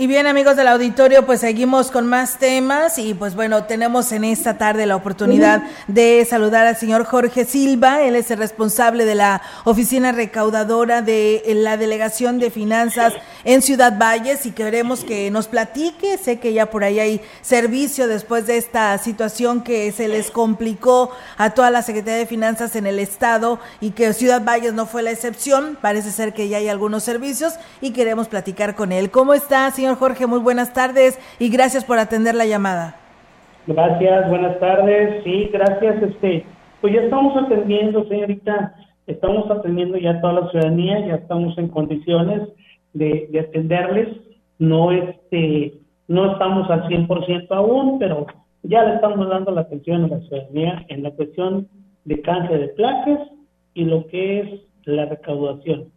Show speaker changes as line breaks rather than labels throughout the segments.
Y bien amigos del auditorio, pues seguimos con más temas y pues bueno, tenemos en esta tarde la oportunidad de saludar al señor Jorge Silva, él es el responsable de la oficina recaudadora de la Delegación de Finanzas en Ciudad Valles y queremos que nos platique, sé que ya por ahí hay servicio después de esta situación que se les complicó a toda la Secretaría de Finanzas en el estado y que Ciudad Valles no fue la excepción, parece ser que ya hay algunos servicios y queremos platicar con él. ¿Cómo está, señor? Jorge, muy buenas tardes y gracias por atender la llamada.
Gracias, buenas tardes. Sí, gracias. Este, pues ya estamos atendiendo, señorita, estamos atendiendo ya toda la ciudadanía, ya estamos en condiciones de, atenderles. No, este, no estamos al 100% aún, pero ya le estamos dando la atención a la ciudadanía en la cuestión de cáncer de placas y lo que es la recaudación.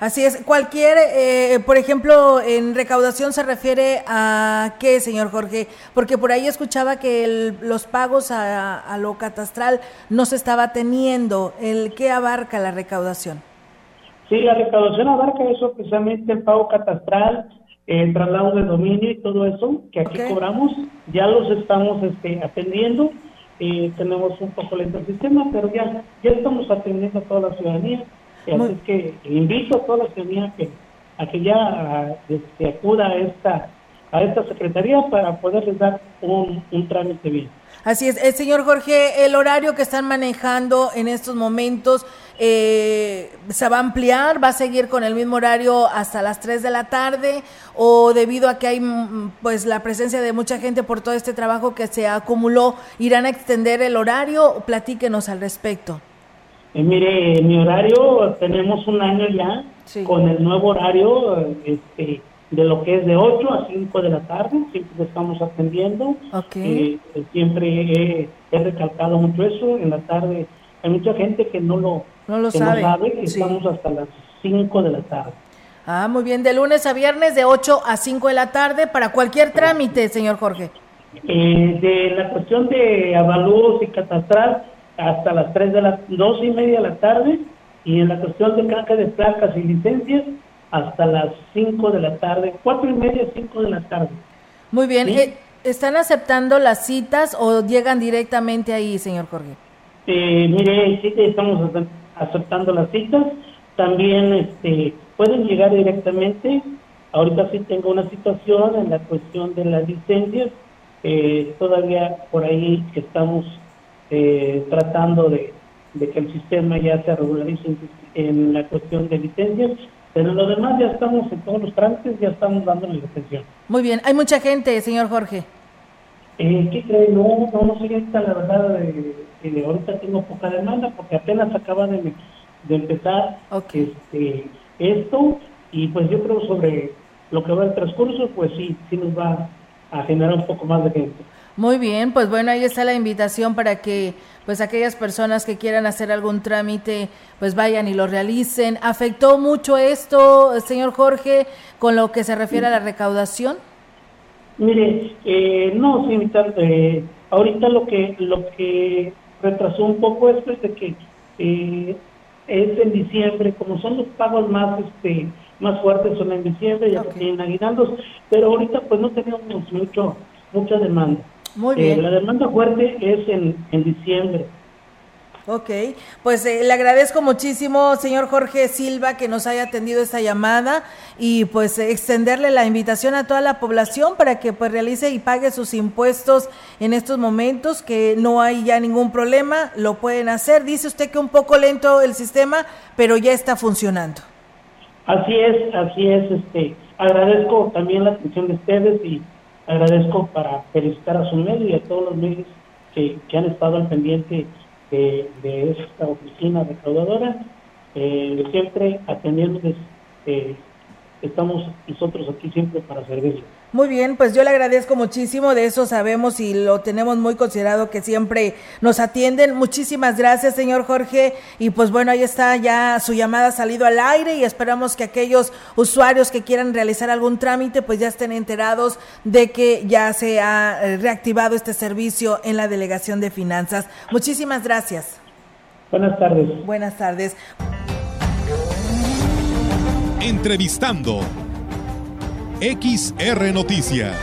Así es. Cualquier, eh, por ejemplo, en recaudación se refiere a qué, señor Jorge, porque por ahí escuchaba que los pagos a, lo catastral no se estaba teniendo. ¿El qué abarca la recaudación?
Sí, la recaudación abarca eso, precisamente el pago catastral, el traslado de dominio y todo eso que aquí cobramos. Ya los estamos este, atendiendo. Eh, tenemos un poco lento el sistema, pero ya, ya estamos atendiendo a toda la ciudadanía Así es que invito a toda la ciudadanía que, a que ya este, acuda a esta, a esta secretaría para poderles dar un, trámite bien.
Así es, el eh, señor Jorge, el horario que están manejando en estos momentos eh, se va a ampliar, va a seguir con el mismo horario hasta las 3 de la tarde o debido a que hay pues la presencia de mucha gente por todo este trabajo que se acumuló, irán a extender el horario, platíquenos al respecto.
Eh, mire, mi horario, tenemos un año ya con el nuevo horario este, de lo que es de 8 a 5 de la tarde, siempre estamos atendiendo. Eh, siempre he, recalcado mucho eso, en la tarde hay mucha gente que no lo,
no lo sabe,
que estamos hasta las 5 de la tarde.
Ah, muy bien, de lunes a viernes de 8 a 5 de la tarde para cualquier trámite, señor Jorge.
Eh, de la cuestión de avalúos y catastral, hasta las 3 de las 2 y media de la tarde y en la cuestión de canje de placas y licencias hasta las 5 de la tarde, 4 y media, 5 de la tarde.
Muy bien, eh, ¿están aceptando las citas o llegan directamente ahí, señor Jorge?
Eh, mire, sí estamos aceptando las citas, también este, pueden llegar directamente, ahorita sí tengo una situación en la cuestión de las licencias, eh, todavía por ahí estamos eh, tratando de, que el sistema ya se regularice en, la cuestión de licencias, pero lo demás ya estamos en todos los trámites, ya estamos dándole la atención.
Muy bien, hay mucha gente, señor Jorge.
Eh, ¿Qué cree? No, no, no sé la verdad, de, ahorita tengo poca demanda porque apenas acaba de, de empezar este, esto y pues yo creo sobre lo que va el transcurso, pues sí, sí nos va a generar un poco más de gente.
Muy bien, pues bueno, ahí está la invitación para que pues aquellas personas que quieran hacer algún trámite pues vayan y lo realicen. ¿Afectó mucho esto, señor Jorge, con lo que se refiere a la recaudación?
Mire, eh, no, sí, eh, ahorita lo que lo que retrasó un poco esto es de que eh, es en diciembre, como son los pagos más este más fuertes son en diciembre, ya que tienen aguinaldos, pero ahorita pues no tenemos mucho mucha demanda.
Muy bien.
Eh, la demanda fuerte es en, en diciembre.
Ok, pues eh, le agradezco muchísimo, señor Jorge Silva, que nos haya atendido esta llamada y pues extenderle la invitación a toda la población para que pues realice y pague sus impuestos en estos momentos, que no hay ya ningún problema, lo pueden hacer. Dice usted que un poco lento el sistema, pero ya está funcionando.
Así es, así es. Este, agradezco también la atención de ustedes y agradezco para felicitar a su medio y a todos los medios que, han estado al pendiente de, esta oficina recaudadora. Eh, siempre atendiéndoles, eh, estamos nosotros aquí siempre para servirles.
Muy bien, pues yo le agradezco muchísimo, de eso sabemos y lo tenemos muy considerado que siempre nos atienden. Muchísimas gracias, señor Jorge. Y pues bueno, ahí está ya su llamada ha salido al aire y esperamos que aquellos usuarios que quieran realizar algún trámite pues ya estén enterados de que ya se ha eh, reactivado este servicio en la Delegación de Finanzas. Muchísimas gracias.
Buenas tardes.
Buenas tardes.
Entrevistando XR Noticias.